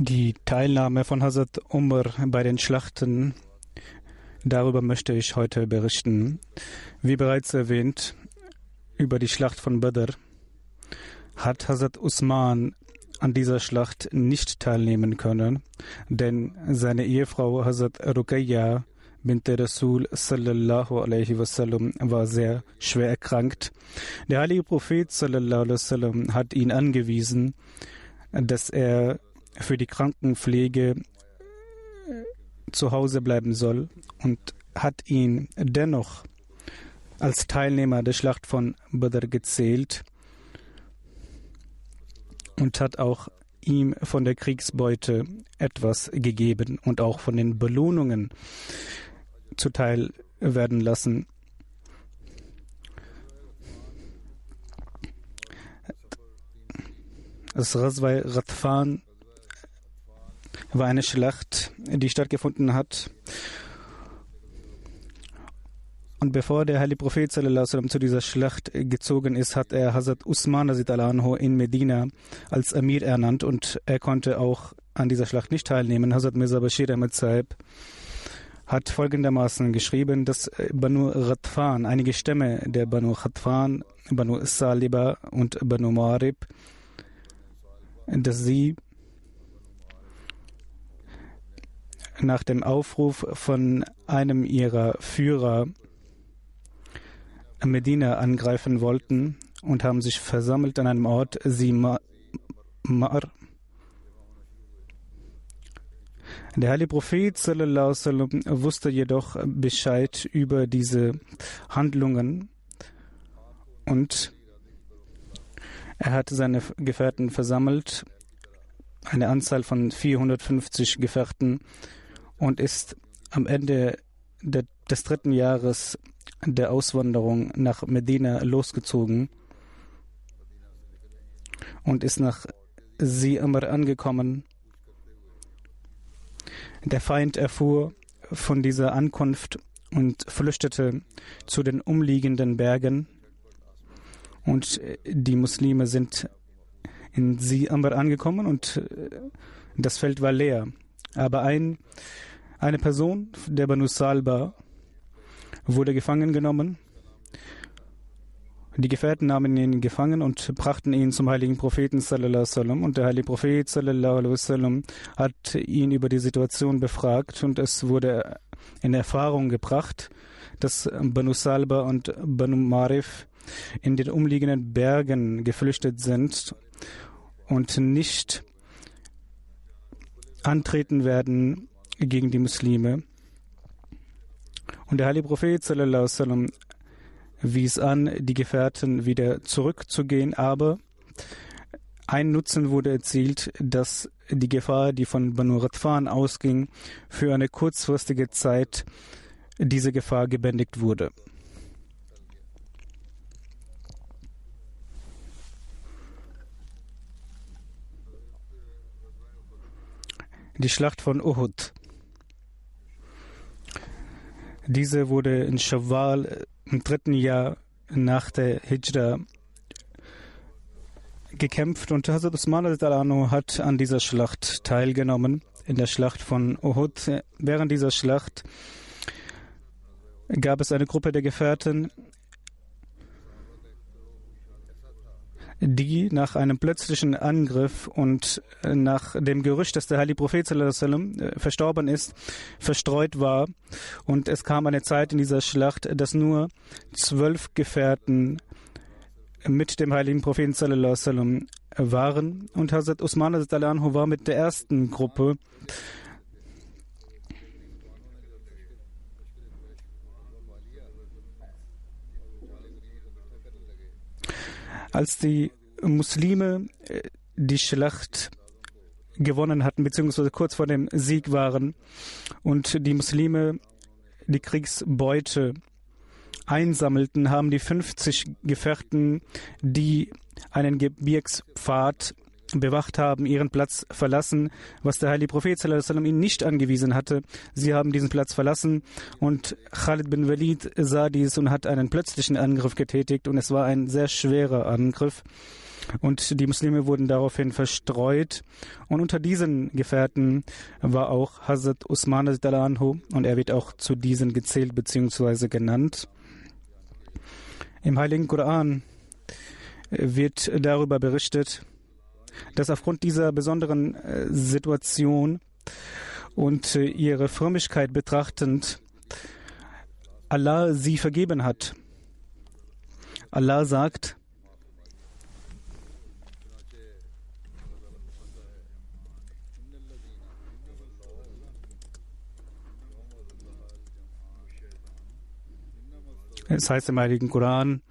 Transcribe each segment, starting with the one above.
Die Teilnahme von Hazrat Umar bei den Schlachten, darüber möchte ich heute berichten. Wie bereits erwähnt, über die Schlacht von Badr hat Hazrat Usman an dieser Schlacht nicht teilnehmen können, denn seine Ehefrau Hazrat Ruqayya bint Rasul sallallahu alaihi wasallam war sehr schwer erkrankt. Der heilige Prophet sallallahu alaihi wasallam hat ihn angewiesen, dass er für die Krankenpflege zu Hause bleiben soll und hat ihn dennoch als Teilnehmer der Schlacht von Badr gezählt und hat auch ihm von der Kriegsbeute etwas gegeben und auch von den Belohnungen zuteil werden lassen. Das Razwai Radfan war eine Schlacht, die stattgefunden hat. Und bevor der heilige Prophet zu dieser Schlacht gezogen ist, hat er Hazrat Usman in Medina als Amir ernannt und er konnte auch an dieser Schlacht nicht teilnehmen. Hazrat Mirza Bashir Ahmed Saib hat folgendermaßen geschrieben, dass Banu Radfan, einige Stämme der Banu Radfan, Banu Saliba und Banu Marib, dass sie nach dem Aufruf von einem ihrer Führer Medina angreifen wollten und haben sich versammelt an einem Ort, Simar. Der heilige Prophet sallam, wusste jedoch Bescheid über diese Handlungen und er hat seine Gefährten versammelt, eine Anzahl von 450 Gefährten und ist am Ende de, des dritten Jahres der Auswanderung nach Medina losgezogen und ist nach Siamr angekommen. Der Feind erfuhr von dieser Ankunft und flüchtete zu den umliegenden Bergen und die Muslime sind in Siamr angekommen und das Feld war leer. Aber ein eine Person der Banu Salba wurde gefangen genommen. Die Gefährten nahmen ihn gefangen und brachten ihn zum heiligen Propheten sallam, und der heilige Prophet sallam, hat ihn über die Situation befragt und es wurde in Erfahrung gebracht, dass Banu Salba und Banu Marif in den umliegenden Bergen geflüchtet sind und nicht antreten werden gegen die Muslime. Und der heilige Prophet sallam, wies an, die Gefährten wieder zurückzugehen, aber ein Nutzen wurde erzielt, dass die Gefahr, die von Banu Radfan ausging, für eine kurzfristige Zeit diese Gefahr gebändigt wurde. Die Schlacht von Uhud. Diese wurde in Shawwal im dritten Jahr nach der Hijra gekämpft und Hazrat Usman hat an dieser Schlacht teilgenommen, in der Schlacht von Uhud. Während dieser Schlacht gab es eine Gruppe der Gefährten, die nach einem plötzlichen Angriff und nach dem Gerücht, dass der Heilige Prophet äh, verstorben ist, verstreut war. Und es kam eine Zeit in dieser Schlacht, dass nur zwölf Gefährten mit dem heiligen Propheten waren. Und Hazrat Usman war mit der ersten Gruppe. Als die Muslime äh, die Schlacht gewonnen hatten, beziehungsweise kurz vor dem Sieg waren und die Muslime die Kriegsbeute einsammelten, haben die 50 Gefährten, die einen Gebirgspfad bewacht haben, ihren Platz verlassen, was der heilige Prophet sallam, ihnen nicht angewiesen hatte. Sie haben diesen Platz verlassen und Khalid bin Walid sah dies und hat einen plötzlichen Angriff getätigt und es war ein sehr schwerer Angriff. Und die Muslime wurden daraufhin verstreut. Und unter diesen Gefährten war auch Hazrat Usman anhu und er wird auch zu diesen gezählt bzw. genannt. Im Heiligen Koran wird darüber berichtet, dass aufgrund dieser besonderen äh, Situation und äh, ihre Frömmigkeit betrachtend Allah sie vergeben hat. Allah sagt, Es heißt im Heiligen Koran,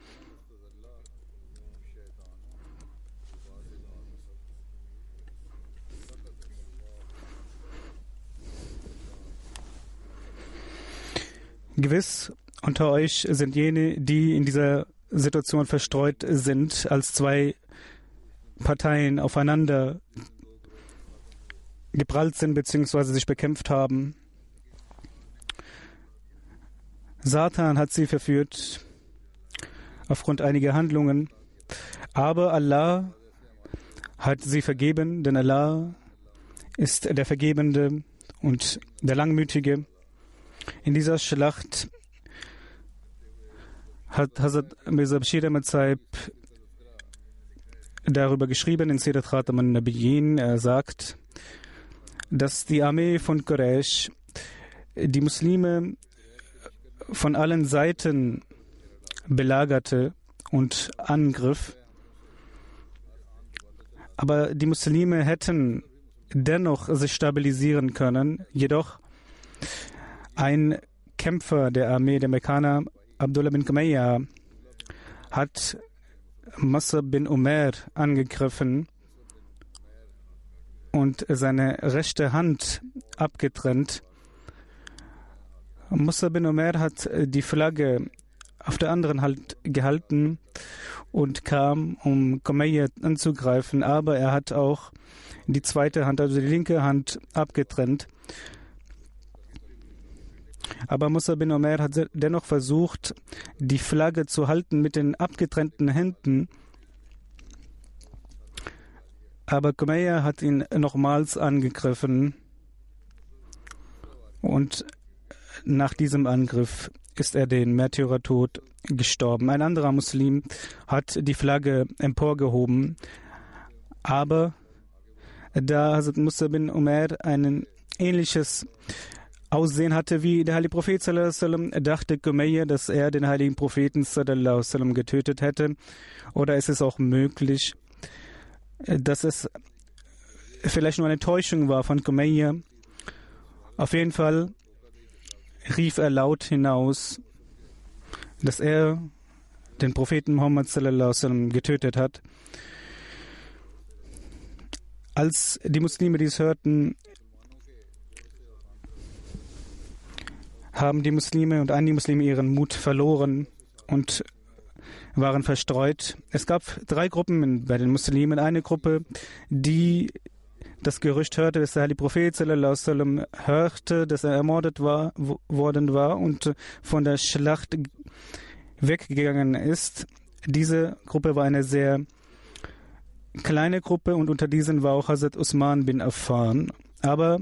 Gewiss unter euch sind jene, die in dieser Situation verstreut sind, als zwei Parteien aufeinander geprallt sind bzw. sich bekämpft haben. Satan hat sie verführt aufgrund einiger Handlungen, aber Allah hat sie vergeben, denn Allah ist der Vergebende und der Langmütige. In dieser Schlacht hat Hazrat Mirza Bashir Ahmad darüber geschrieben in Sirat Khatam al-Nabiyyin. Er sagt, dass die Armee von Quraysh die Muslime von allen Seiten belagerte und angriff. Aber die Muslime hätten dennoch sich stabilisieren können. Jedoch ein Kämpfer der Armee der Mekkaner, Abdullah bin Kameya, hat Masr bin Umar angegriffen und seine rechte Hand abgetrennt. Musa bin Umar hat die Flagge auf der anderen Hand gehalten und kam, um Komeya anzugreifen, aber er hat auch die zweite Hand, also die linke Hand, abgetrennt. Aber Musa bin Omer hat dennoch versucht, die Flagge zu halten mit den abgetrennten Händen. Aber Kumeya hat ihn nochmals angegriffen. Und nach diesem Angriff ist er den Märtyrertod gestorben. Ein anderer Muslim hat die Flagge emporgehoben, aber da Hazrat Musa bin Umar ein ähnliches Aussehen hatte wie der heilige Prophet dachte Gumayya, dass er den heiligen Propheten getötet hätte. Oder ist es auch möglich, dass es vielleicht nur eine Täuschung war von Gumayya? Auf jeden Fall rief er laut hinaus, dass er den Propheten Muhammad getötet hat. Als die Muslime dies hörten, haben die Muslime und einige Muslime ihren Mut verloren und waren verstreut. Es gab drei Gruppen bei den Muslimen. Eine Gruppe, die das Gerücht hörte, dass der Heilige Prophet sallam, hörte, dass er ermordet war, worden war und von der Schlacht weggegangen ist. Diese Gruppe war eine sehr kleine Gruppe und unter diesen war auch Hazrat Usman bin Affan. Aber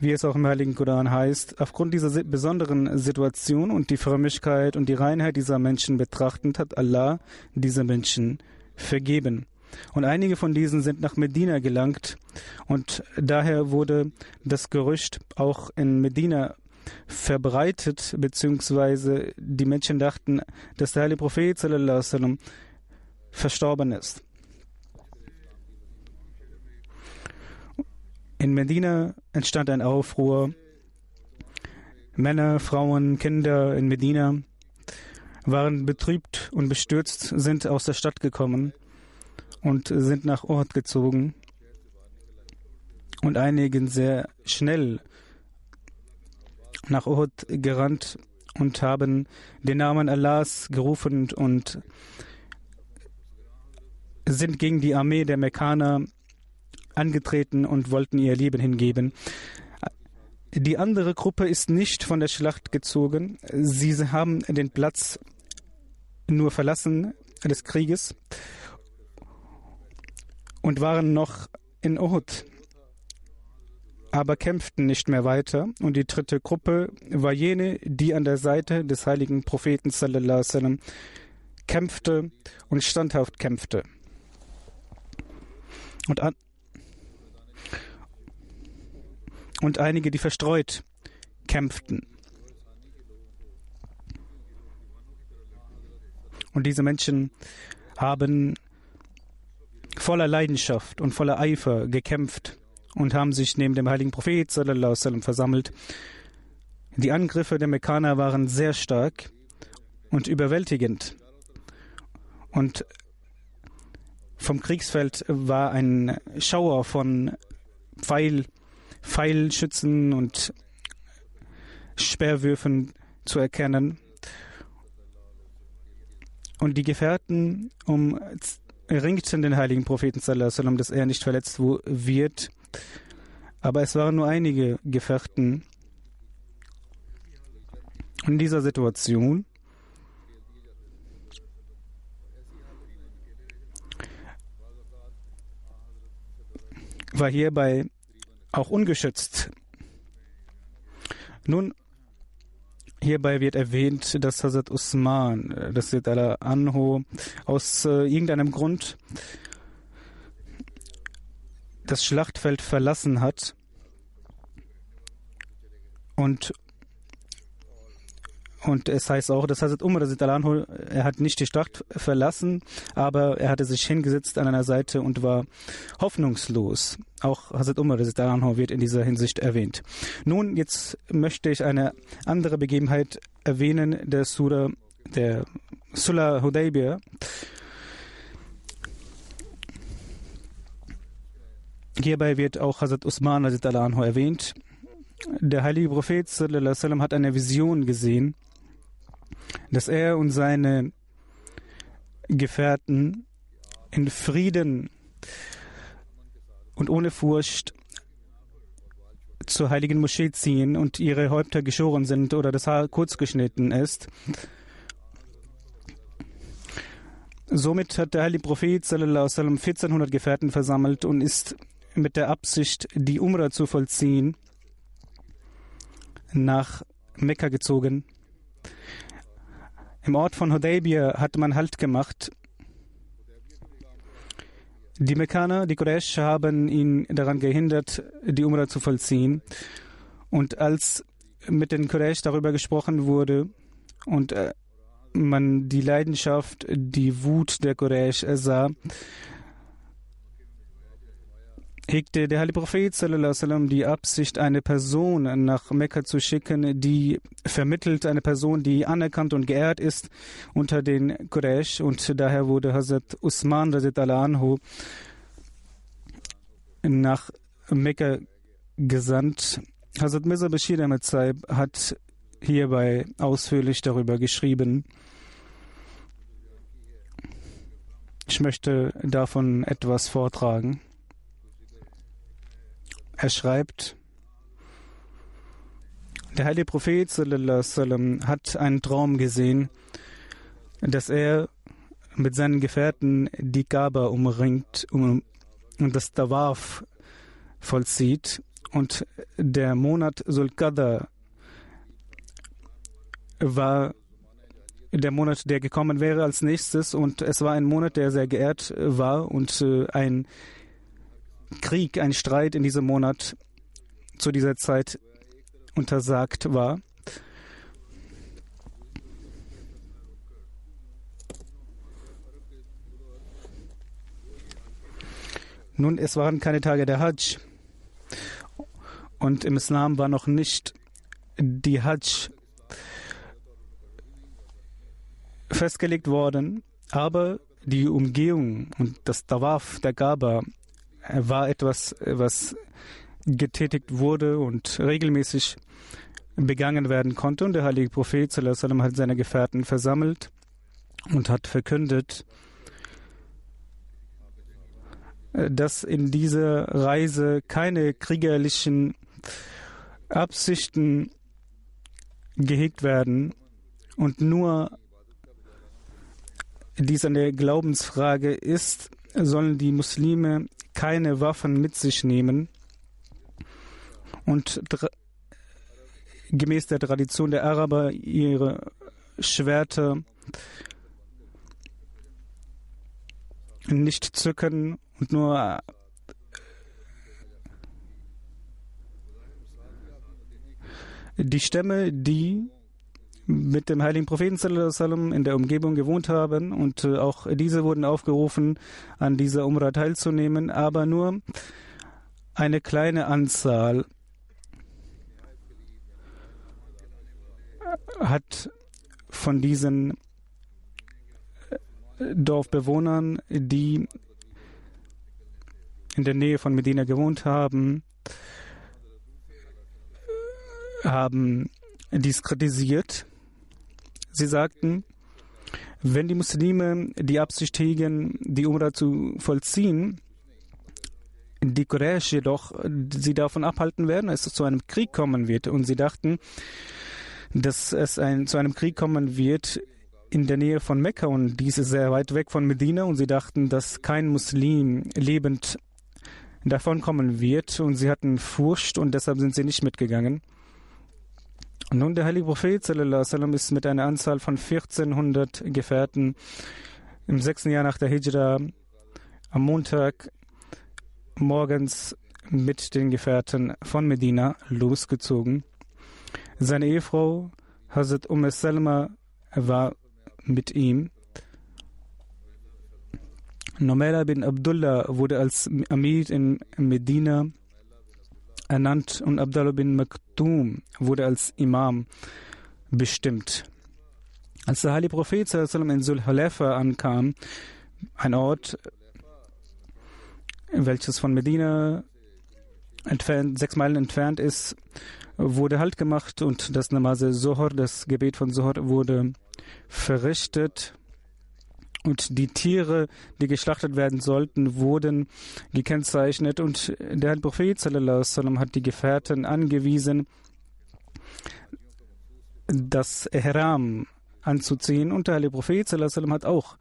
wie es auch im Heiligen Koran heißt, aufgrund dieser besonderen Situation und die Frömmigkeit und die Reinheit dieser Menschen betrachtend, hat Allah diese Menschen vergeben. Und einige von diesen sind nach Medina gelangt und daher wurde das Gerücht auch in Medina verbreitet, beziehungsweise die Menschen dachten, dass der heilige Prophet sallam, verstorben ist. In Medina entstand ein Aufruhr. Männer, Frauen, Kinder in Medina waren betrübt und bestürzt, sind aus der Stadt gekommen und sind nach Ort gezogen. Und einigen sehr schnell nach Uhud gerannt und haben den Namen Allahs gerufen und sind gegen die Armee der Mekkaner angetreten und wollten ihr Leben hingeben. Die andere Gruppe ist nicht von der Schlacht gezogen. Sie haben den Platz nur verlassen des Krieges und waren noch in Uhud aber kämpften nicht mehr weiter. Und die dritte Gruppe war jene, die an der Seite des heiligen Propheten sallam, kämpfte und standhaft kämpfte. Und, an, und einige, die verstreut kämpften. Und diese Menschen haben voller Leidenschaft und voller Eifer gekämpft und haben sich neben dem heiligen Prophet sallam, versammelt. Die Angriffe der Mekkaner waren sehr stark und überwältigend. Und vom Kriegsfeld war ein Schauer von Pfeil, Pfeilschützen und Sperrwürfen zu erkennen. Und die Gefährten umringten den heiligen Propheten, sallam, dass er nicht verletzt wird. Aber es waren nur einige Gefährten. In dieser Situation war hierbei auch ungeschützt. Nun, hierbei wird erwähnt, dass Hazrat Usman, das wird Allah Anho, aus äh, irgendeinem Grund das Schlachtfeld verlassen hat und und es heißt auch, das Hazrat Umar er hat nicht die Stadt verlassen, aber er hatte sich hingesetzt an einer Seite und war hoffnungslos. Auch Hazrat Umar wird in dieser Hinsicht erwähnt. Nun, jetzt möchte ich eine andere Begebenheit erwähnen, der Surah, der Sulah Hudaybiyah. Hierbei wird auch Hazrat Usman anhu erwähnt. Der heilige Prophet sallam, hat eine Vision gesehen, dass er und seine Gefährten in Frieden und ohne Furcht zur heiligen Moschee ziehen und ihre Häupter geschoren sind oder das Haar kurz geschnitten ist. Somit hat der heilige Prophet sallam, 1400 Gefährten versammelt und ist mit der Absicht, die Umrah zu vollziehen, nach Mekka gezogen. Im Ort von Hudaybiyah hat man Halt gemacht. Die Mekkaner, die Quraysh, haben ihn daran gehindert, die Umrah zu vollziehen. Und als mit den Quraysh darüber gesprochen wurde und äh, man die Leidenschaft, die Wut der Quraysh sah, hegte der heilige Prophet sallam, die Absicht, eine Person nach Mekka zu schicken, die vermittelt, eine Person, die anerkannt und geehrt ist unter den Quraysh. Und daher wurde Hazrat Usman anhu nach Mekka gesandt. Hazrat Mirza Bashir Ahmed hat hierbei ausführlich darüber geschrieben. Ich möchte davon etwas vortragen. Er schreibt, der heilige Prophet sallam, hat einen Traum gesehen, dass er mit seinen Gefährten die Kaaba umringt und das Tawaf vollzieht. Und der Monat Sulqadr war der Monat, der gekommen wäre als nächstes. Und es war ein Monat, der sehr geehrt war und äh, ein Krieg, ein Streit in diesem Monat zu dieser Zeit untersagt war. Nun, es waren keine Tage der Hajj und im Islam war noch nicht die Hajj festgelegt worden, aber die Umgehung und das Tawaf der Gaba war etwas, was getätigt wurde und regelmäßig begangen werden konnte. Und der heilige Prophet sallam, hat seine Gefährten versammelt und hat verkündet, dass in dieser Reise keine kriegerlichen Absichten gehegt werden und nur dies eine Glaubensfrage ist, sollen die Muslime keine Waffen mit sich nehmen und gemäß der Tradition der Araber ihre Schwerter nicht zücken und nur die Stämme, die mit dem heiligen Propheten in der Umgebung gewohnt haben und äh, auch diese wurden aufgerufen, an dieser Umrah teilzunehmen, aber nur eine kleine Anzahl hat von diesen äh, Dorfbewohnern, die in der Nähe von Medina gewohnt haben, haben dies kritisiert Sie sagten, wenn die Muslime die Absicht hegen, die Umrah zu vollziehen, die Quraysh jedoch sie davon abhalten werden, dass es zu einem Krieg kommen wird. Und sie dachten, dass es ein, zu einem Krieg kommen wird in der Nähe von Mekka und dies ist sehr weit weg von Medina und sie dachten, dass kein Muslim lebend davonkommen wird und sie hatten Furcht und deshalb sind sie nicht mitgegangen. Nun, der heilige Prophet sallam, ist mit einer Anzahl von 1400 Gefährten im sechsten Jahr nach der Hijra am Montag morgens mit den Gefährten von Medina losgezogen. Seine Ehefrau Hazrat Umm Salma war mit ihm. Nomela bin Abdullah wurde als Amir in Medina ernannt und Abdullah bin Maktoum wurde als Imam bestimmt. Als der heilige Prophet in Sul-Halefa ankam, ein Ort, welches von Medina entfernt, sechs Meilen entfernt ist, wurde Halt gemacht und das Namaze Zohar, das Gebet von Zohar, wurde verrichtet und die Tiere, die geschlachtet werden sollten, wurden gekennzeichnet und der Prophet hat die Gefährten angewiesen, das Ihram anzuziehen und der Heilige Prophet hat auch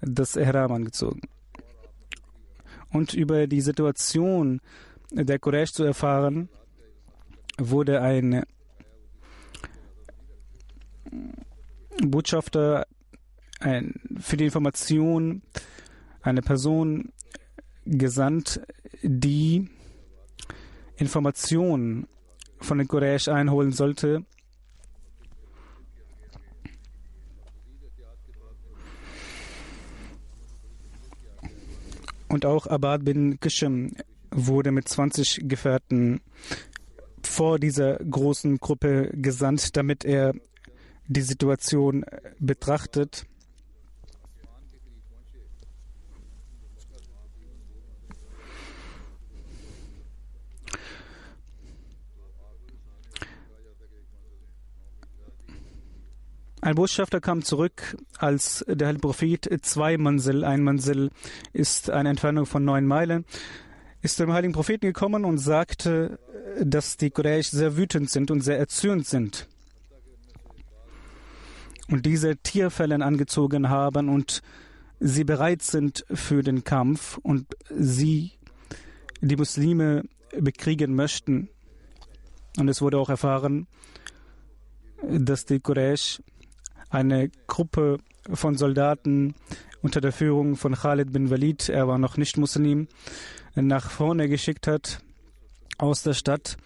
das Ihram angezogen. Und über die Situation der Quraysh zu erfahren, wurde ein Botschafter ein, für die Information eine Person gesandt, die Informationen von den Quraysh einholen sollte. Und auch Abad bin Kishim wurde mit 20 Gefährten vor dieser großen Gruppe gesandt, damit er die Situation betrachtet. Ein Botschafter kam zurück, als der Heilige Prophet zwei Mansel, ein Mansel ist eine Entfernung von neun Meilen, ist zum heiligen Propheten gekommen und sagte, dass die Quraysh sehr wütend sind und sehr erzürnt sind. Und diese Tierfällen angezogen haben und sie bereit sind für den Kampf und sie die Muslime bekriegen möchten. Und es wurde auch erfahren, dass die Quraysh eine Gruppe von Soldaten unter der Führung von Khalid bin Walid, er war noch nicht Muslim, nach vorne geschickt hat aus der Stadt.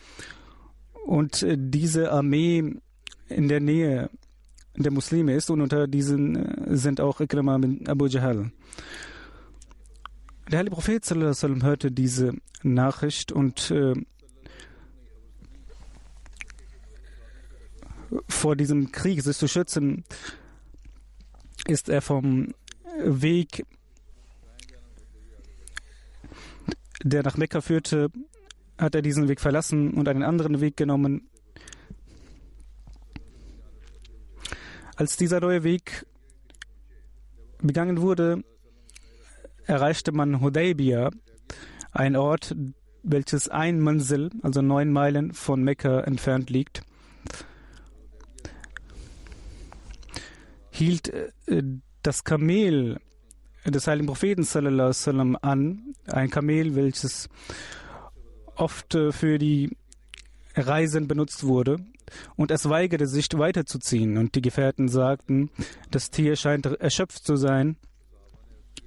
Und diese Armee in der Nähe der Muslime ist und unter diesen sind auch Ikrama bin Abu Jahl. Der heilige Prophet sallam, hörte diese Nachricht und vor diesem Krieg sich zu schützen, ist er vom Weg, der nach Mekka führte, hat er diesen Weg verlassen und einen anderen Weg genommen. Als dieser neue Weg begangen wurde, erreichte man Hudaybiyah, ein Ort, welches ein Manzil, also neun Meilen von Mekka entfernt liegt. Hielt äh, das Kamel des heiligen Propheten sallam, an, ein Kamel, welches oft äh, für die Reisen benutzt wurde, und es weigerte sich weiterzuziehen. Und die Gefährten sagten, das Tier scheint erschöpft zu sein.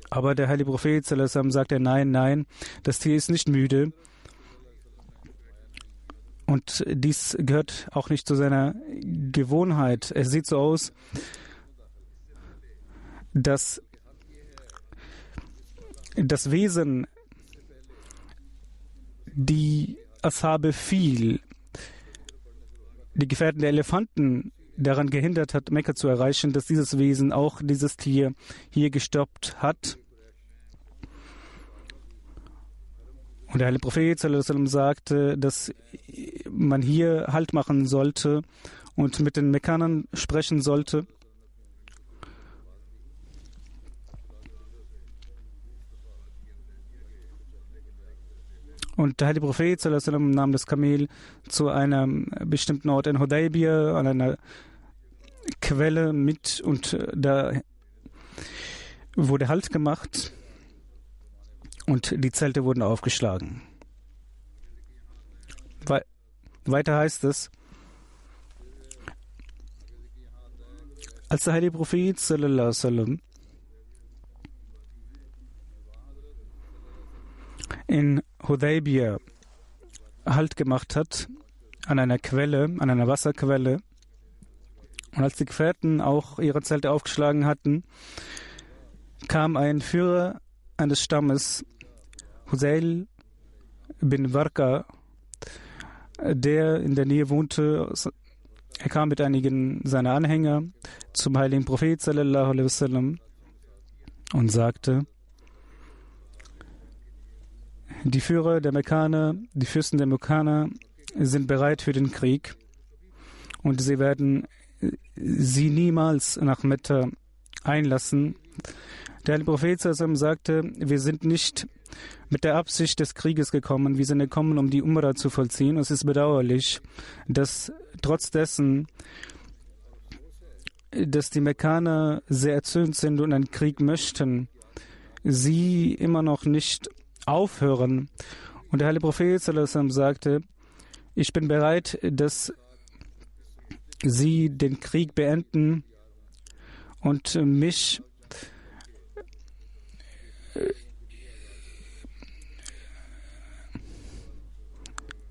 Aber der heilige Prophet sallam, sagte, nein, nein, das Tier ist nicht müde. Und dies gehört auch nicht zu seiner Gewohnheit. Es sieht so aus, dass das Wesen, die Ashabe viel, die Gefährten der Elefanten daran gehindert hat, Mekka zu erreichen, dass dieses Wesen auch dieses Tier hier gestoppt hat. Und der heilige Prophet sagte, dass man hier Halt machen sollte und mit den Mekkanern sprechen sollte. Und der heilige Prophet nahm das Kamel zu einem bestimmten Ort in Hudaybiyah, an einer Quelle mit und äh, da wurde Halt gemacht und die Zelte wurden aufgeschlagen. We weiter heißt es, als der heilige Prophet sallam, in Hudaybiyah Halt gemacht hat an einer Quelle, an einer Wasserquelle. Und als die Gefährten auch ihre Zelte aufgeschlagen hatten, kam ein Führer eines Stammes, Husail bin Warka, der in der Nähe wohnte. Er kam mit einigen seiner Anhänger zum heiligen Prophet sallallahu alaihi wasallam und sagte, die Führer der Mekkaner, die Fürsten der Mekkaner sind bereit für den Krieg und sie werden sie niemals nach Metta einlassen. Der Prophet sagte, wir sind nicht mit der Absicht des Krieges gekommen, wir sind gekommen, um die Umrah zu vollziehen. Es ist bedauerlich, dass trotz dessen, dass die Mekkaner sehr erzürnt sind und einen Krieg möchten, sie immer noch nicht aufhören. Und der heilige Prophet sagte, ich bin bereit, dass sie den Krieg beenden und mich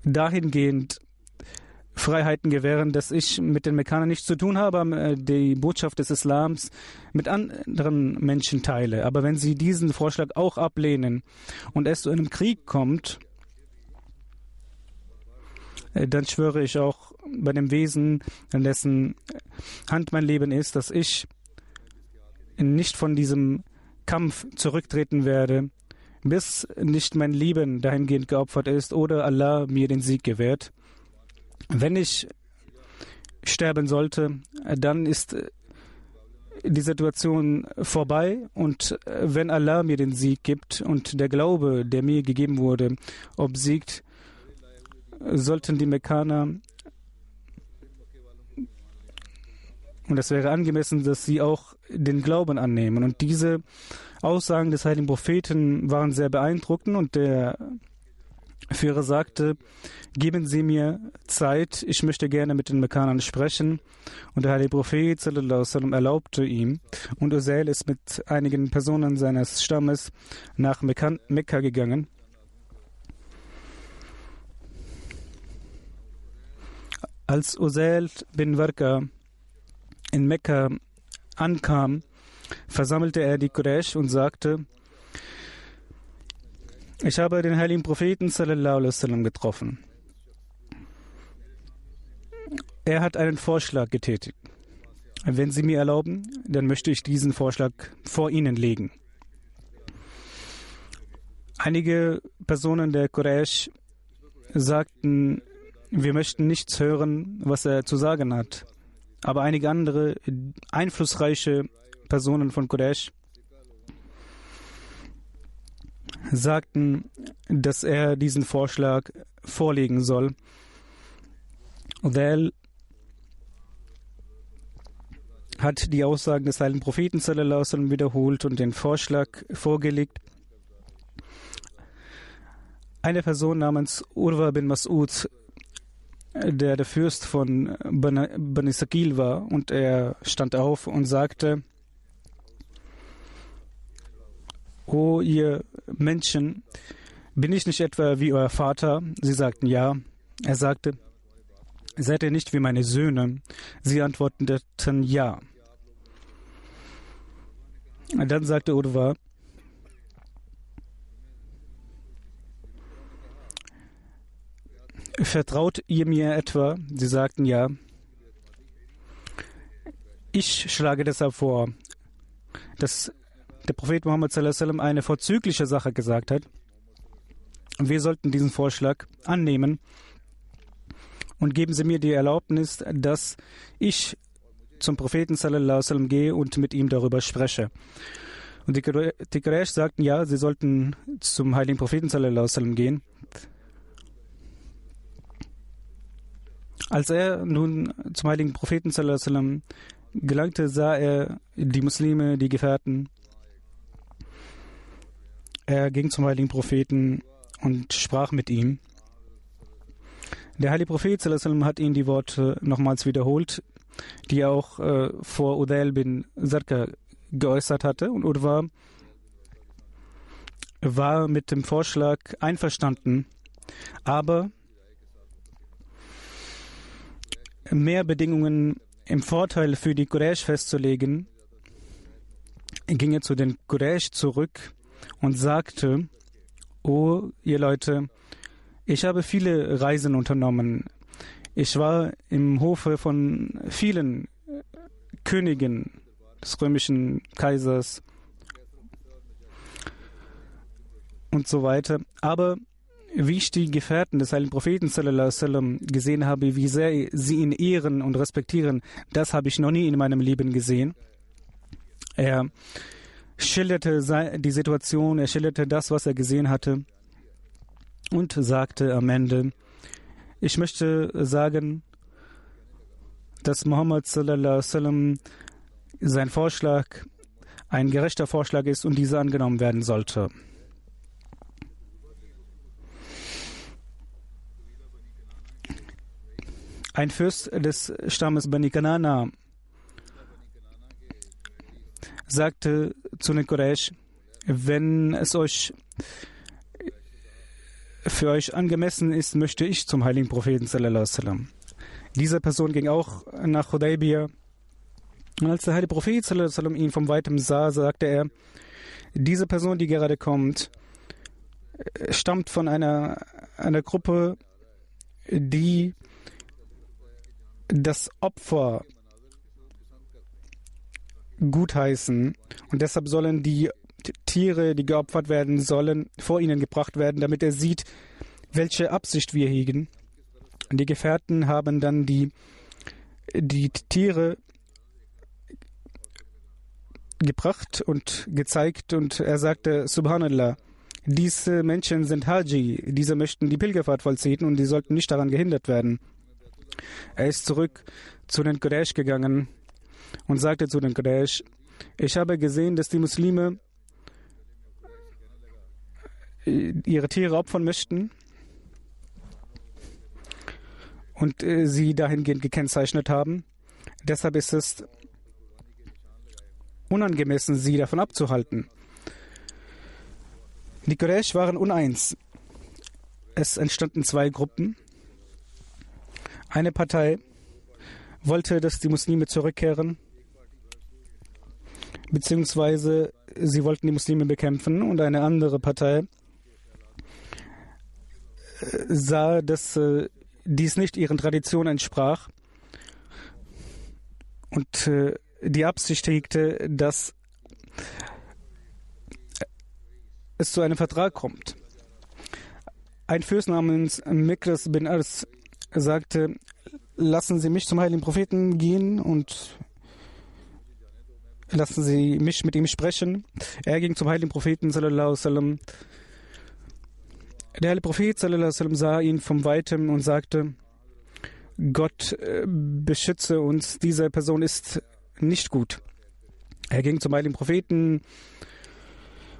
dahingehend Freiheiten gewähren, dass ich mit den Mekkanern nichts zu tun habe, äh, die Botschaft des Islams mit anderen Menschen teile. Aber wenn sie diesen Vorschlag auch ablehnen und es zu einem Krieg kommt, äh, dann schwöre ich auch bei dem Wesen, in dessen Hand mein Leben ist, dass ich nicht von diesem Kampf zurücktreten werde, bis nicht mein Leben dahingehend geopfert ist oder Allah mir den Sieg gewährt. Wenn ich sterben sollte, dann ist die Situation vorbei und wenn Allah mir den Sieg gibt und der Glaube, der mir gegeben wurde, obsiegt, sollten die Mekkaner und es wäre angemessen, dass sie auch den Glauben annehmen. Und diese Aussagen des heiligen Propheten waren sehr beeindruckend und der Führer sagte, geben Sie mir Zeit, ich möchte gerne mit den Mekkanern sprechen. Und der heilige Prophet sallam, erlaubte ihm. Und Usail ist mit einigen Personen seines Stammes nach Mekka gegangen. Als Usail bin Warka in Mekka ankam, versammelte er die Quraysh und sagte, ich habe den heiligen Propheten sallam, getroffen. Er hat einen Vorschlag getätigt. Wenn Sie mir erlauben, dann möchte ich diesen Vorschlag vor Ihnen legen. Einige Personen der Quraysh sagten, wir möchten nichts hören, was er zu sagen hat. Aber einige andere einflussreiche Personen von Quraysh sagten, dass er diesen Vorschlag vorlegen soll. Udal hat die Aussagen des heiligen Propheten sallam, wiederholt und den Vorschlag vorgelegt. Eine Person namens Urwa bin Mas'ud der der Fürst von Bani Sakil war und er stand auf und sagte, O ihr Menschen, bin ich nicht etwa wie euer Vater? Sie sagten ja. Er sagte, seid ihr nicht wie meine Söhne? Sie antworteten ja. Dann sagte Urwa, Vertraut ihr mir etwa? Sie sagten ja. Ich schlage deshalb vor, dass der Prophet Muhammad eine vorzügliche Sache gesagt hat. Wir sollten diesen Vorschlag annehmen und geben Sie mir die Erlaubnis, dass ich zum Propheten sallam, gehe und mit ihm darüber spreche. Und die, die Quraysh sagten ja, sie sollten zum heiligen Propheten sallam, gehen. Als er nun zum heiligen Propheten sallam, gelangte, sah er die Muslime, die Gefährten. Er ging zum heiligen Propheten und sprach mit ihm. Der heilige Prophet hat ihm die Worte nochmals wiederholt, die er auch äh, vor Udail bin Sarka geäußert hatte. Und Urwa war mit dem Vorschlag einverstanden, aber mehr Bedingungen im Vorteil für die Quraysh festzulegen, ging er zu den Quraysh zurück und sagte, Oh, ihr Leute, ich habe viele Reisen unternommen. Ich war im Hofe von vielen Königen des römischen Kaisers und so weiter. Aber wie ich die Gefährten des heiligen Propheten sallam, gesehen habe, wie sehr sie ihn ehren und respektieren, das habe ich noch nie in meinem Leben gesehen. Er schilderte die Situation, er schilderte das, was er gesehen hatte und sagte am Ende, ich möchte sagen, dass Muhammad sallam, sein Vorschlag ein gerechter Vorschlag ist und dieser angenommen werden sollte. Ein Fürst des Stammes Bani Kanana sagte zu Quraysh, wenn es euch für euch angemessen ist, möchte ich zum heiligen Propheten sallam. Diese Person ging auch nach Hudaybiyah. Und als der heilige Prophet sallam, ihn von weitem sah, sagte er, diese Person, die gerade kommt, stammt von einer, einer Gruppe, die das Opfer gutheißen und deshalb sollen die Tiere, die geopfert werden sollen, vor ihnen gebracht werden, damit er sieht, welche Absicht wir hegen. Die Gefährten haben dann die, die Tiere gebracht und gezeigt und er sagte, Subhanallah, diese Menschen sind Haji, diese möchten die Pilgerfahrt vollziehen und die sollten nicht daran gehindert werden. Er ist zurück zu den Quraysh gegangen und sagte zu den Quraysh, ich habe gesehen, dass die Muslime ihre Tiere opfern möchten und äh, sie dahingehend gekennzeichnet haben. Deshalb ist es unangemessen, sie davon abzuhalten. Die Quraysh waren uneins. Es entstanden zwei Gruppen. Eine Partei wollte, dass die Muslime zurückkehren, beziehungsweise sie wollten die Muslime bekämpfen. Und eine andere Partei äh, sah, dass äh, dies nicht ihren Traditionen entsprach. Und äh, die Absicht hegte, dass es zu einem Vertrag kommt. Ein Fürst namens Mikras bin Ars sagte, lassen Sie mich zum heiligen Propheten gehen und lassen Sie mich mit ihm sprechen. Er ging zum heiligen Propheten sallallahu. Der heilige Prophet sallallahu sah ihn vom Weitem und sagte, Gott äh, beschütze uns, diese Person ist nicht gut. Er ging zum heiligen Propheten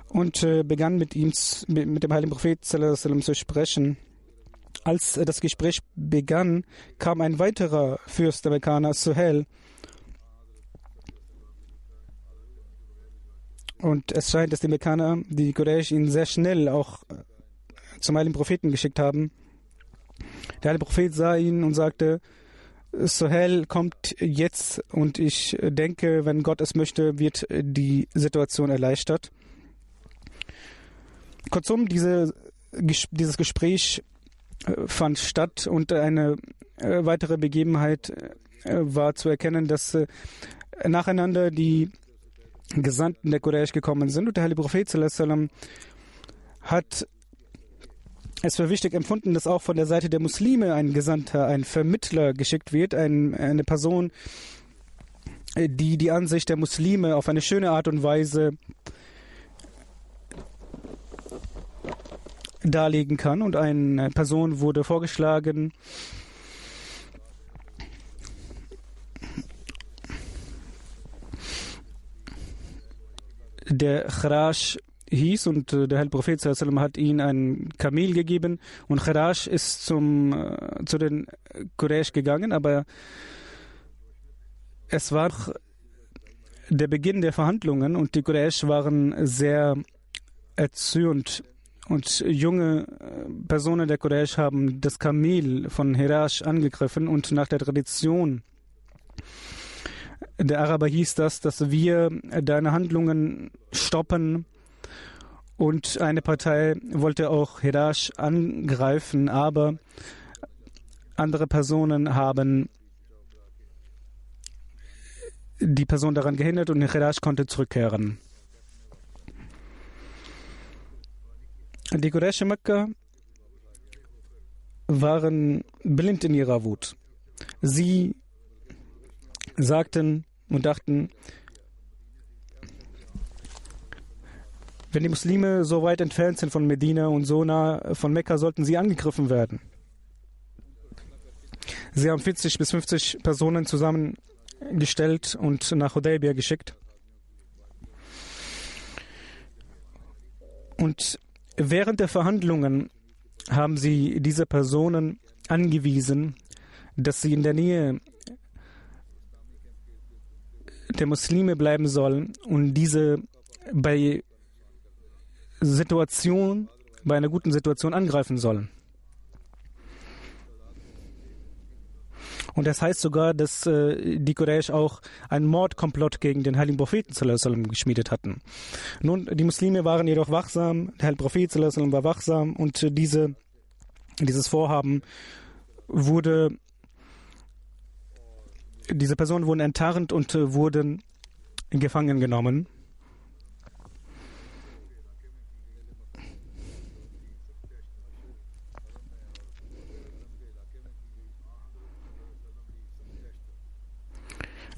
und äh, begann mit ihm, mit dem heiligen Prophet sallam, zu sprechen. Als äh, das Gespräch begann, kam ein weiterer Fürst der Mekkaner, Suhel, Und es scheint, dass die Mekkaner, die Quraysh, ihn sehr schnell auch äh, zum heiligen Propheten geschickt haben. Der heilige Prophet sah ihn und sagte, Sohel kommt jetzt und ich denke, wenn Gott es möchte, wird die Situation erleichtert. Kurzum, diese, dieses Gespräch fand statt und eine äh, weitere Begebenheit äh, war zu erkennen, dass nacheinander die Gesandten der Quraysh gekommen sind und der heilige Prophet hat es für wichtig empfunden, dass auch von der Seite der Muslime ein Gesandter, ein Vermittler geschickt wird, ein, eine Person, die die Ansicht der Muslime auf eine schöne Art und Weise darlegen kann. Und eine Person wurde vorgeschlagen, der Kharash hieß und äh, der Heilige Prophet hat ihm ein Kamel gegeben und Kharash ist zum, äh, zu den Quraysh gegangen, aber es war der Beginn der Verhandlungen und die Quraysh waren sehr erzürnt und junge äh, Personen der Quraysh haben das Kamel von Hirash angegriffen und nach der Tradition der Araber hieß das, dass wir deine Handlungen stoppen und eine Partei wollte auch Hirash angreifen, aber andere Personen haben die Person daran gehindert und Hirash konnte zurückkehren. Die Quraysh Mekka waren blind in ihrer Wut. Sie sagten und dachten, Wenn die Muslime so weit entfernt sind von Medina und so nah von Mekka, sollten sie angegriffen werden. Sie haben 40 bis 50 Personen zusammengestellt und nach Hudaybiyah geschickt. Und während der Verhandlungen haben sie diese Personen angewiesen, dass sie in der Nähe der Muslime bleiben sollen und diese bei Situation, bei einer guten Situation angreifen sollen. Und das heißt sogar, dass äh, die Quraysh auch einen Mordkomplott gegen den heiligen Propheten geschmiedet hatten. Nun, die Muslime waren jedoch wachsam, der heilige Prophet war wachsam und äh, diese, dieses Vorhaben wurde, diese Personen wurden enttarnt und äh, wurden gefangen genommen.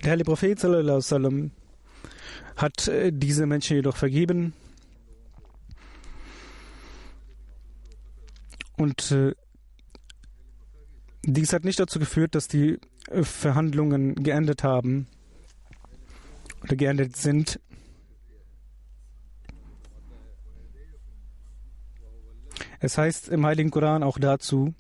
Der heilige Prophet sallam, hat äh, diese Menschen jedoch vergeben. Und äh, dies hat nicht dazu geführt, dass die äh, Verhandlungen geendet haben oder geendet sind. Es heißt im Heiligen Koran auch dazu,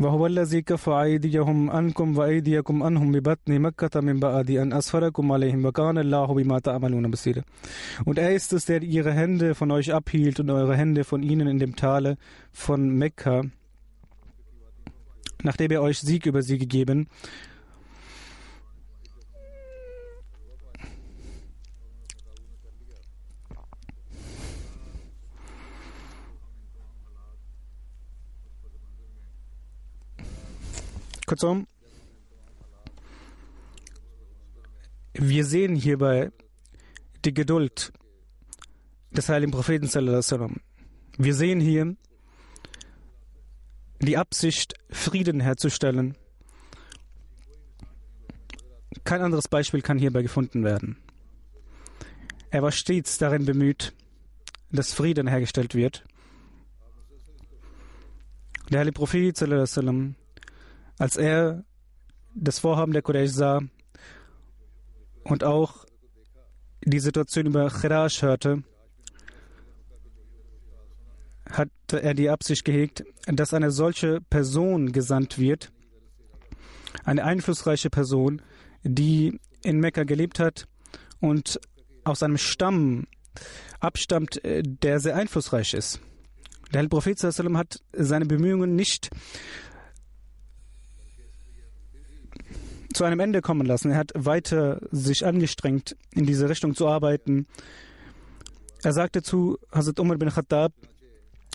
وهو الذي كف أيديهم عنكم وأيديكم عنهم ببطن مكة من بعد أن أسفركم عليهم وكان الله بما تعملون بصيرا Und er ist es, der ihre Hände von euch abhielt und eure Hände von ihnen in dem Tale von Mekka, nachdem er euch Sieg über sie gegeben Kurzum, wir sehen hierbei die Geduld des heiligen Propheten. Wir sehen hier die Absicht, Frieden herzustellen. Kein anderes Beispiel kann hierbei gefunden werden. Er war stets darin bemüht, dass Frieden hergestellt wird. Der heilige Prophet als er das Vorhaben der Quraysh sah und auch die Situation über Khirash hörte, hatte er die Absicht gehegt, dass eine solche Person gesandt wird, eine einflussreiche Person, die in Mekka gelebt hat und aus einem Stamm abstammt, der sehr einflussreich ist. Der Herr Prophet hat seine Bemühungen nicht zu einem Ende kommen lassen. Er hat weiter sich angestrengt, in diese Richtung zu arbeiten. Er sagte zu Hazrat Umar bin Khattab,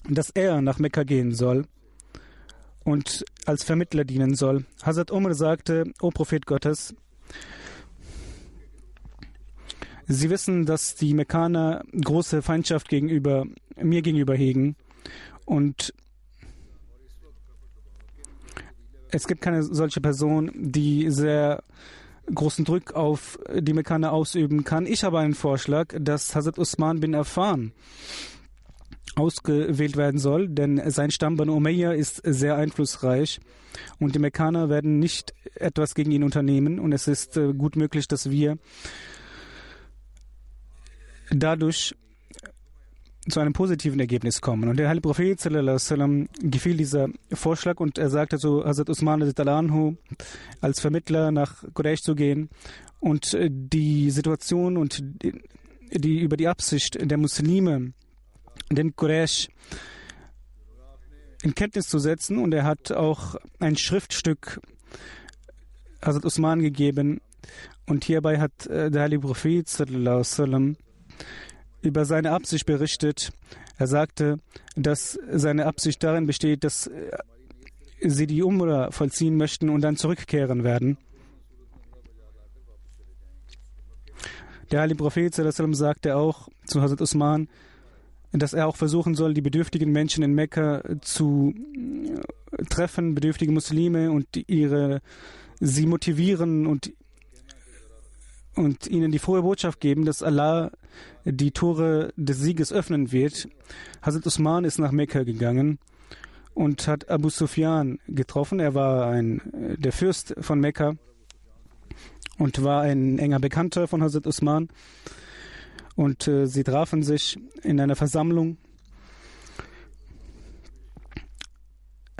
dass er nach Mekka gehen soll und als Vermittler dienen soll. Hazrat Umar sagte, O Prophet Gottes, Sie wissen, dass die Mekkaner große Feindschaft gegenüber mir gegenüber hegen und es gibt keine solche Person, die sehr großen Druck auf die Mekkaner ausüben kann. Ich habe einen Vorschlag, dass Hazrat Usman bin Affan ausgewählt werden soll, denn sein Stamm Banu Umayyah ist sehr einflussreich und die Mekkaner werden nicht etwas gegen ihn unternehmen und es ist äh, gut möglich, dass wir dadurch zu einem positiven Ergebnis kommen. Und der heilige Prophet sallam, gefiel dieser Vorschlag und er sagte zu Hazrat Usman anhu, als Vermittler nach Quraysh zu gehen und äh, die Situation und die, die über die Absicht der Muslime, den Quraysh in Kenntnis zu setzen. Und er hat auch ein Schriftstück Hazrat Usman gegeben. Und hierbei hat äh, der heilige Prophet sallam, über seine Absicht berichtet. Er sagte, dass seine Absicht darin besteht, dass sie die Umrah vollziehen möchten und dann zurückkehren werden. Der heilige Prophet sagte auch zu Hazrat Usman, dass er auch versuchen soll, die bedürftigen Menschen in Mekka zu treffen, bedürftige Muslime und ihre sie motivieren und und ihnen die frohe Botschaft geben, dass Allah die Tore des Sieges öffnen wird. Hazrat Usman ist nach Mekka gegangen und hat Abu Sufyan getroffen. Er war ein, der Fürst von Mekka und war ein enger Bekannter von Hazrat Usman. Und äh, sie trafen sich in einer Versammlung.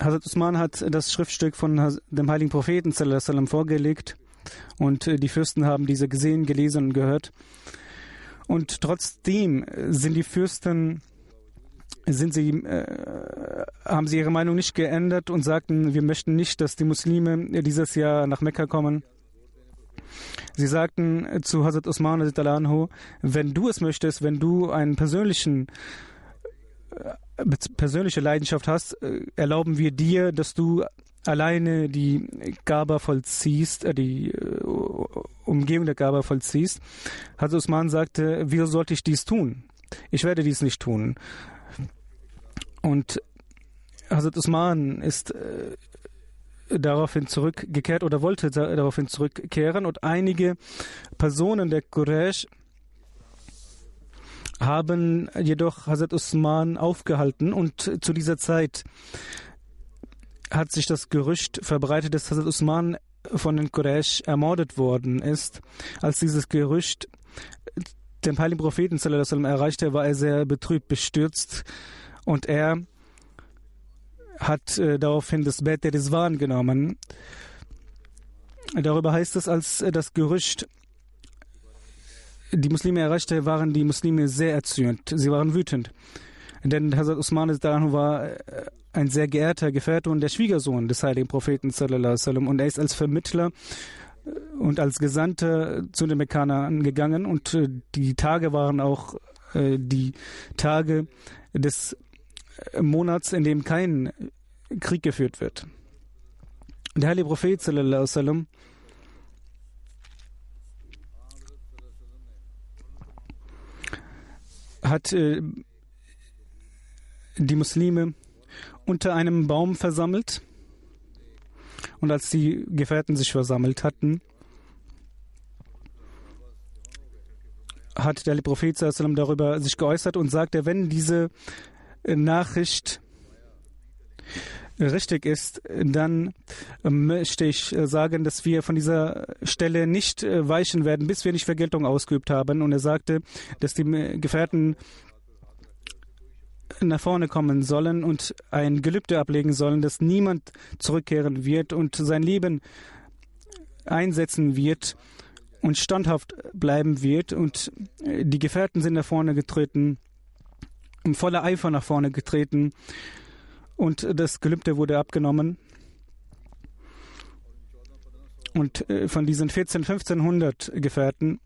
Hazrat Usman hat das Schriftstück von dem heiligen Propheten vorgelegt und äh, die Fürsten haben diese gesehen, gelesen und gehört. Und trotzdem sind die Fürsten sind sie, äh, haben sie ihre Meinung nicht geändert und sagten, wir möchten nicht, dass die Muslime dieses Jahr nach Mekka kommen. Sie sagten zu Hazrat Usman, wenn du es möchtest, wenn du einen persönlichen äh, persönliche Leidenschaft hast, äh, erlauben wir dir, dass du alleine die Gaba vollziehst, äh, die äh, Umgehung der Gaba vollziehst. Hazrat Usman sagte, wieso sollte ich dies tun? Ich werde dies nicht tun. Und Hazrat Usman ist äh, daraufhin zurückgekehrt oder wollte daraufhin zurückkehren und einige Personen der Quraysh haben jedoch Hazrat Usman aufgehalten und zu dieser Zeit hat sich das Gerücht verbreitet, dass Hazrat Usman von den Quraysh ermordet worden ist. Als dieses Gerücht den heiligen Propheten erreichte, war er sehr betrübt, bestürzt und er hat äh, daraufhin das Bett der Rizwan genommen. Darüber heißt es, als äh, das Gerücht die Muslime erreichte, waren die Muslime sehr erzürnt. Sie waren wütend. Denn Hazrat Usman war äh, ein sehr geehrter Gefährte und der Schwiegersohn des heiligen Propheten und er ist als Vermittler äh, und als Gesandter zu den Mekkanern gegangen und äh, die Tage waren auch die Tage des Monats, in dem kein Krieg geführt wird. Der heilige Prophet hat die Muslime unter einem Baum versammelt. Und als die Gefährten sich versammelt hatten, hat der Prophet darüber sich geäußert und sagte, wenn diese Nachricht richtig ist, dann möchte ich sagen, dass wir von dieser Stelle nicht weichen werden, bis wir nicht Vergeltung ausgeübt haben. Und er sagte, dass die Gefährten nach vorne kommen sollen und ein Gelübde ablegen sollen, dass niemand zurückkehren wird und sein Leben einsetzen wird und standhaft bleiben wird. Und die Gefährten sind nach vorne getreten, voller Eifer nach vorne getreten und das Gelübde wurde abgenommen. Und äh, von diesen 14, 1500 Gefährten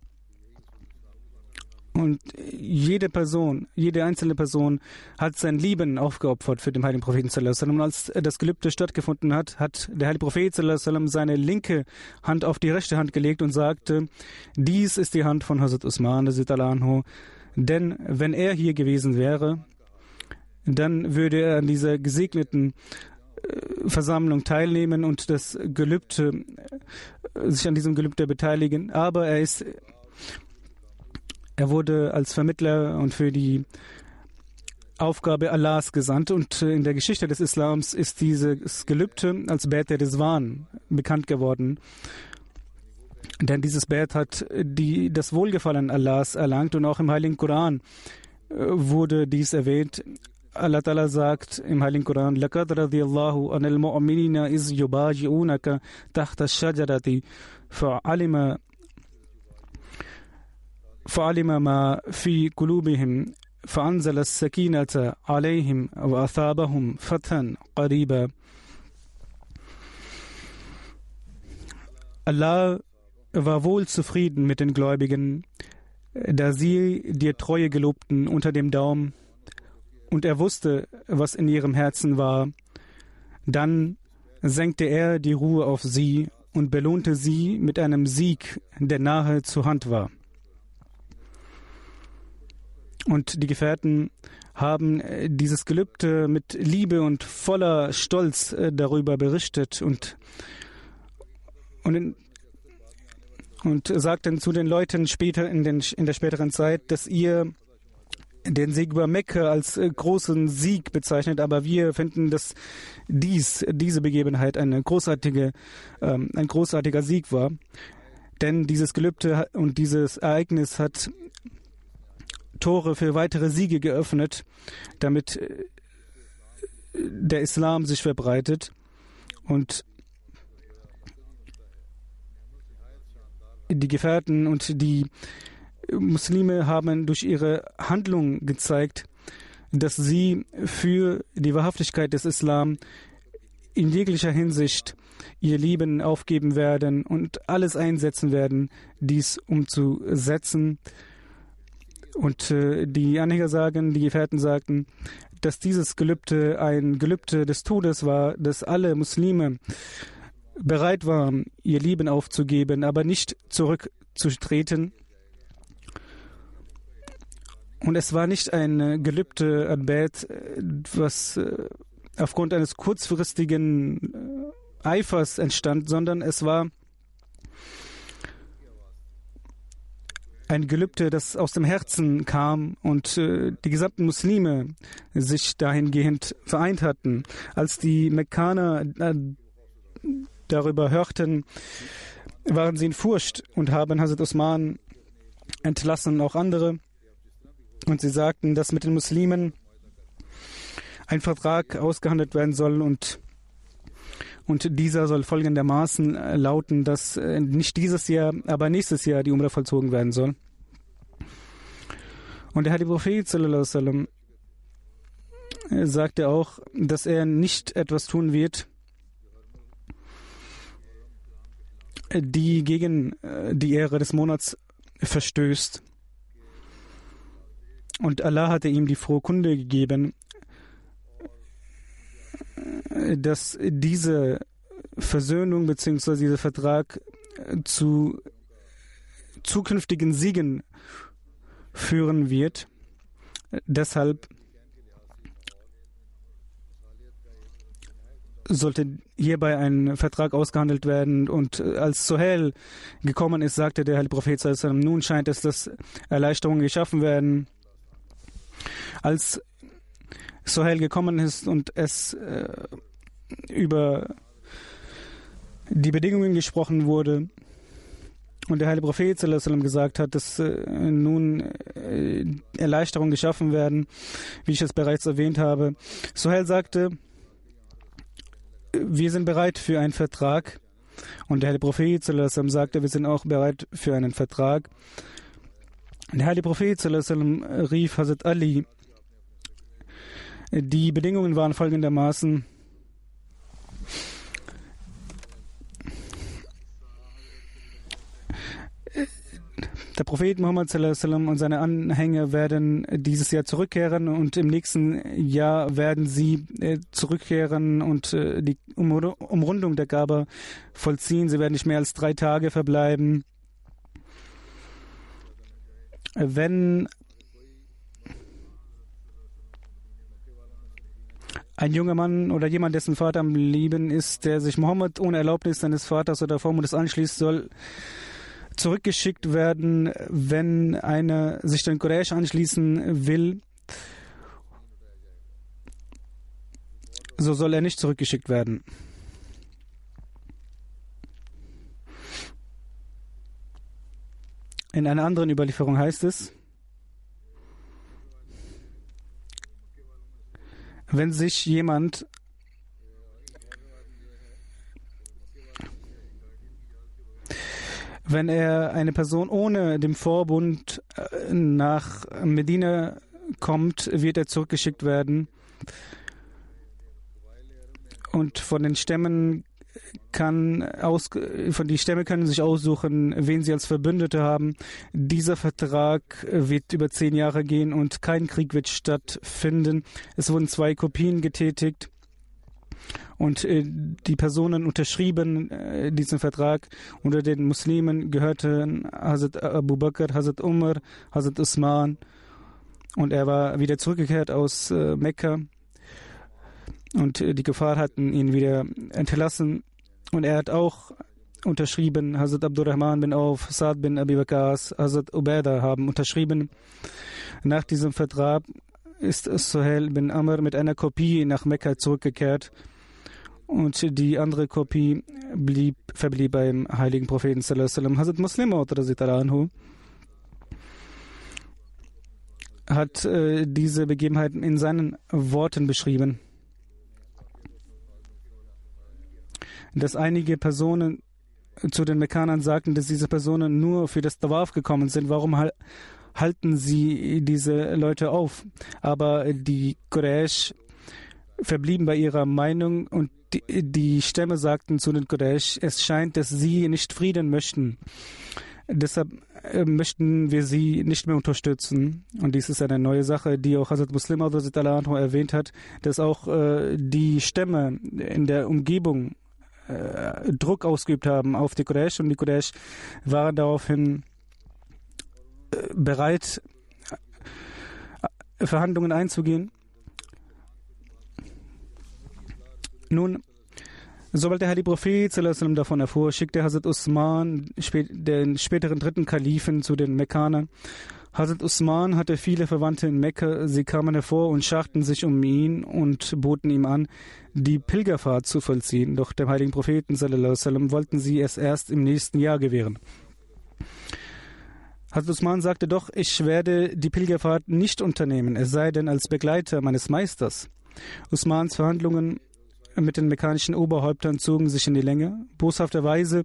und jede Person, jede einzelne Person hat sein Leben aufgeopfert für den heiligen Propheten. Und als das Gelübde stattgefunden hat, hat der heilige Prophet seine linke Hand auf die rechte Hand gelegt und sagte, dies ist die Hand von Hazrat Usman, denn wenn er hier gewesen wäre, dann würde er an dieser gesegneten äh, Versammlung teilnehmen und das Gelübde, äh, sich an diesem Gelübde beteiligen. Aber er ist er wurde als Vermittler und für die Aufgabe Allahs gesandt und in der Geschichte des Islams ist dieses Gelübde als Bad der Rizwan bekannt geworden. Denn dieses Bad hat die, das Wohlgefallen Allahs erlangt und auch im Heiligen Koran äh, wurde dies erwähnt. Allah Ta'ala sagt im Heiligen Koran, لَقَدْ رَضِيَ اللَّهُ عَنِ الْمُؤْمِنِينَ إِذْ يُبَاجِئُونَكَ تَحْتَ الشَّجَرَةِ فَعَلِمَ فعلم ما في قلوبهم فأنزل السكينة عليهم وأثابهم فتحا قريبا Allah war wohl zufrieden mit den Gläubigen, da sie dir Treue gelobten unter dem Daumen, und er wusste, was in ihrem Herzen war. Dann senkte er die Ruhe auf sie und belohnte sie mit einem Sieg, der nahe zur Hand war. Und die Gefährten haben äh, dieses Gelübde mit Liebe und voller Stolz äh, darüber berichtet und, und, in, und sagten zu den Leuten später in, den, in der späteren Zeit, dass ihr den Sieg über Mekka als äh, großen Sieg bezeichnet, aber wir finden, dass dies, diese Begebenheit eine großartige, ähm, ein großartiger Sieg war. Denn dieses Gelübde und dieses Ereignis hat Tore für weitere Siege geöffnet, damit äh, der Islam sich verbreitet und die Gefährten und die Muslime haben durch ihre Handlung gezeigt, dass sie für die Wahrhaftigkeit des Islam in jeglicher Hinsicht ihr Leben aufgeben werden und alles einsetzen werden, dies umzusetzen. Und äh, die Anhänger sagen, die Gefährten sagten, dass dieses Gelübde ein Gelübde des Todes war, dass alle Muslime bereit waren, ihr Leben aufzugeben, aber nicht zurückzutreten. Und es war nicht ein Gelübde an Bad, was äh, aufgrund eines kurzfristigen Eifers entstand, sondern es war ein Gelübde, das aus dem Herzen kam und äh, die gesamten Muslime sich dahingehend vereint hatten. Als die Mekkaner äh, darüber hörten, waren sie in Furcht und haben Hazrat Osman entlassen und auch andere. Und sie sagten, dass mit den Muslimen ein Vertrag ausgehandelt werden soll und, und dieser soll folgendermaßen lauten, dass äh, nicht dieses Jahr, aber nächstes Jahr die Umrah vollzogen werden soll. Und der Heilige Prophet sallam, sagte auch, dass er nicht etwas tun wird, die gegen äh, die Ehre des Monats verstößt. Und Allah hatte ihm die frohe Kunde gegeben, dass diese Versöhnung bzw. dieser Vertrag zu zukünftigen Siegen führen wird. Deshalb sollte hierbei ein Vertrag ausgehandelt werden. Und als Sohel gekommen ist, sagte der Heilige Prophet, nun scheint es, dass Erleichterungen geschaffen werden. Als Sohel gekommen ist und es äh, über die Bedingungen gesprochen wurde und der Heilige Prophet gesagt hat, dass äh, nun äh, Erleichterungen geschaffen werden, wie ich es bereits erwähnt habe. Sohel sagte, wir sind bereit für einen Vertrag. Und der Heilige Prophet sagte, wir sind auch bereit für einen Vertrag. Der Heilige Prophet rief Hazrat Ali die Bedingungen waren folgendermaßen. Der Prophet Muhammad und seine Anhänger werden dieses Jahr zurückkehren und im nächsten Jahr werden sie äh, zurückkehren und äh, die Umrundung der Gabe vollziehen. Sie werden nicht mehr als drei Tage verbleiben. Wenn ein junger Mann oder jemand, dessen Vater am Leben ist, der sich Mohammed ohne Erlaubnis seines Vaters oder Vormundes anschließt, soll zurückgeschickt werden, wenn einer sich den Quraysh anschließen will. So soll er nicht zurückgeschickt werden. In einer anderen Überlieferung heißt es, wenn sich jemand wenn er eine Person ohne den Vorbund äh, nach Medina kommt, wird er zurückgeschickt werden. Und von den Stämmen kann aus, die Stämme können sich aussuchen, wen sie als Verbündete haben. Dieser Vertrag wird über zehn Jahre gehen und kein Krieg wird stattfinden. Es wurden zwei Kopien getätigt und äh, die Personen unterschrieben äh, diesen Vertrag. Unter den Muslimen gehörten Hazrat Abu Bakr, Hazrat Umar, Hazrat Usman und er war wieder zurückgekehrt aus äh, Mekka und äh, die Gefahr hatten ihn wieder entlassen. Und er hat auch unterschrieben, Hazrat Abdurrahman bin Auf, Saad bin Abi Bakas, Hazrat Ubaidah haben unterschrieben. Nach diesem Vertrag ist Suhail bin Amr mit einer Kopie nach Mekka zurückgekehrt und die andere Kopie blieb, verblieb beim heiligen Propheten sallam. Hazrat Muslim anhu hat äh, diese Begebenheiten in seinen Worten beschrieben. Dass einige Personen zu den Mekkanern sagten, dass diese Personen nur für das Tawaf gekommen sind. Warum halten sie diese Leute auf? Aber die Quraysh verblieben bei ihrer Meinung und die, die Stämme sagten zu den Quraysh, es scheint, dass sie nicht Frieden möchten. Deshalb äh, möchten wir sie nicht mehr unterstützen. Und dies ist eine neue Sache, die auch Hazrat Muslim erwähnt hat, dass auch äh, die Stämme in der Umgebung äh, Druck ausgeübt haben auf die Quraysh und die Quraysh waren daraufhin äh, bereit, äh, Verhandlungen einzugehen. Nun, Sobald der Heilige Prophet davon erfuhr, schickte Hazrat Usman den späteren dritten Kalifen zu den Mekkanern. Hazrat Usman hatte viele Verwandte in Mekka. Sie kamen hervor und schachten sich um ihn und boten ihm an, die Pilgerfahrt zu vollziehen. Doch dem heiligen Propheten sallam, wollten sie es erst im nächsten Jahr gewähren. Hazrat Usman sagte doch, ich werde die Pilgerfahrt nicht unternehmen, es sei denn als Begleiter meines Meisters. Usmans Verhandlungen mit den mekkanischen Oberhäuptern zogen sich in die Länge. Boshafterweise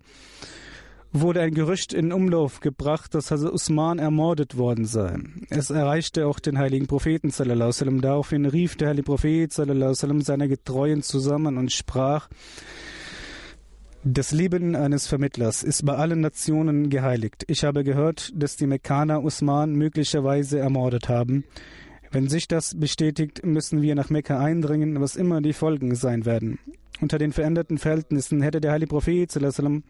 wurde ein Gerücht in Umlauf gebracht, dass Hazrat Usman ermordet worden sei. Es erreichte auch den heiligen Propheten. Sallam. Daraufhin rief der heilige Prophet sallam, seine Getreuen zusammen und sprach, das Leben eines Vermittlers ist bei allen Nationen geheiligt. Ich habe gehört, dass die Mekkaner Usman möglicherweise ermordet haben. Wenn sich das bestätigt, müssen wir nach Mekka eindringen, was immer die Folgen sein werden. Unter den veränderten Verhältnissen hätte der heilige Prophet sallam,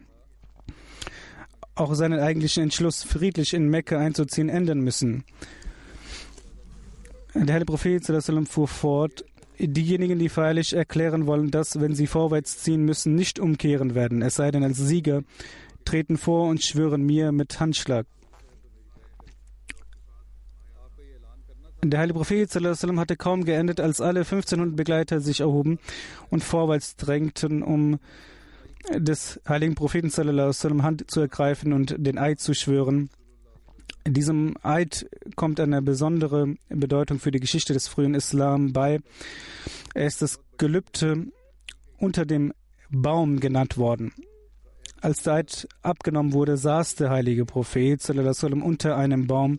auch seinen eigentlichen Entschluss, friedlich in Mekka einzuziehen, ändern müssen. Der heilige Prophet fuhr fort, diejenigen, die feierlich erklären wollen, dass, wenn sie vorwärts ziehen müssen, nicht umkehren werden, es sei denn als Sieger, treten vor und schwören mir mit Handschlag. Der heilige Prophet sallam, hatte kaum geendet, als alle 1500 Begleiter sich erhoben und vorwärts drängten, um des heiligen Propheten sallam, Hand zu ergreifen und den Eid zu schwören. Diesem Eid kommt eine besondere Bedeutung für die Geschichte des frühen Islam bei. Er ist das Gelübde unter dem Baum genannt worden. Als der Eid abgenommen wurde, saß der heilige Prophet sallam, unter einem Baum.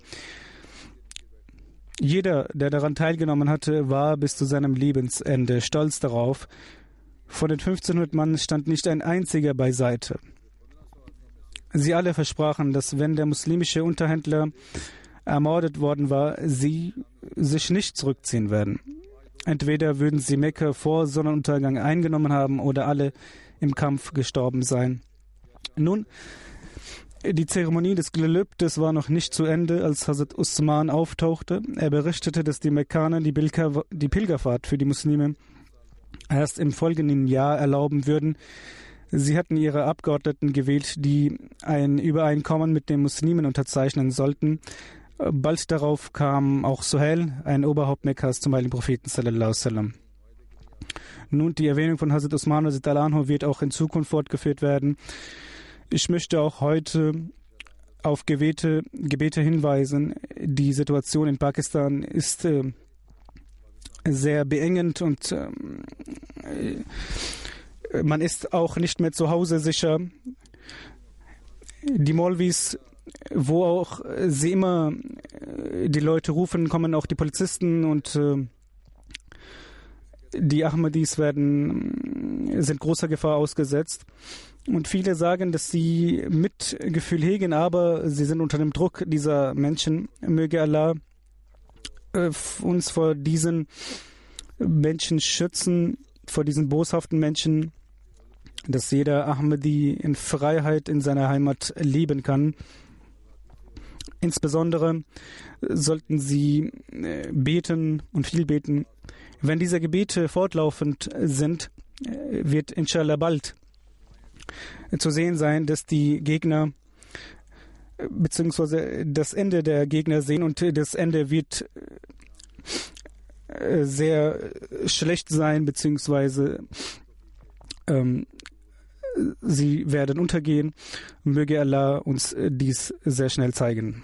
Jeder, der daran teilgenommen hatte, war bis zu seinem Lebensende stolz darauf. Von den 1500 Mann stand nicht ein einziger beiseite. Sie alle versprachen, dass wenn der muslimische Unterhändler ermordet worden war, sie sich nicht zurückziehen werden. Entweder würden sie Mekka vor Sonnenuntergang eingenommen haben oder alle im Kampf gestorben sein. Nun, die Zeremonie des Gelübdes war noch nicht zu Ende, als Hazrat Usman auftauchte. Er berichtete, dass die Mekkaner die, die Pilgerfahrt für die Muslime erst im folgenden Jahr erlauben würden, Sie hatten ihre Abgeordneten gewählt, die ein Übereinkommen mit den Muslimen unterzeichnen sollten. Bald darauf kam auch Suhail, ein Oberhaupt Mekkas, zum Heiligen Propheten sallallahu sallam. Nun, die Erwähnung von Hazrat Usman anhu wird auch in Zukunft fortgeführt werden. Ich möchte auch heute auf Gebete, Gebete hinweisen. Die Situation in Pakistan ist äh, sehr beengend und äh, man ist auch nicht mehr zu Hause sicher. Die Molvis, wo auch sie immer äh, die Leute rufen, kommen auch die Polizisten und äh, die Ahmadis werden, sind großer Gefahr ausgesetzt. Und viele sagen, dass sie Mitgefühl hegen, aber sie sind unter dem Druck dieser Menschen. Möge Allah äh, uns vor diesen Menschen schützen, vor diesen boshaften Menschen dass jeder Ahmadi in Freiheit in seiner Heimat leben kann. Insbesondere sollten sie äh, beten und viel beten. Wenn diese Gebete fortlaufend sind, äh, wird inshallah bald zu sehen sein, dass die Gegner beziehungsweise das Ende der Gegner sehen und das Ende wird sehr schlecht sein, beziehungsweise ähm, sie werden untergehen. Möge Allah uns dies sehr schnell zeigen.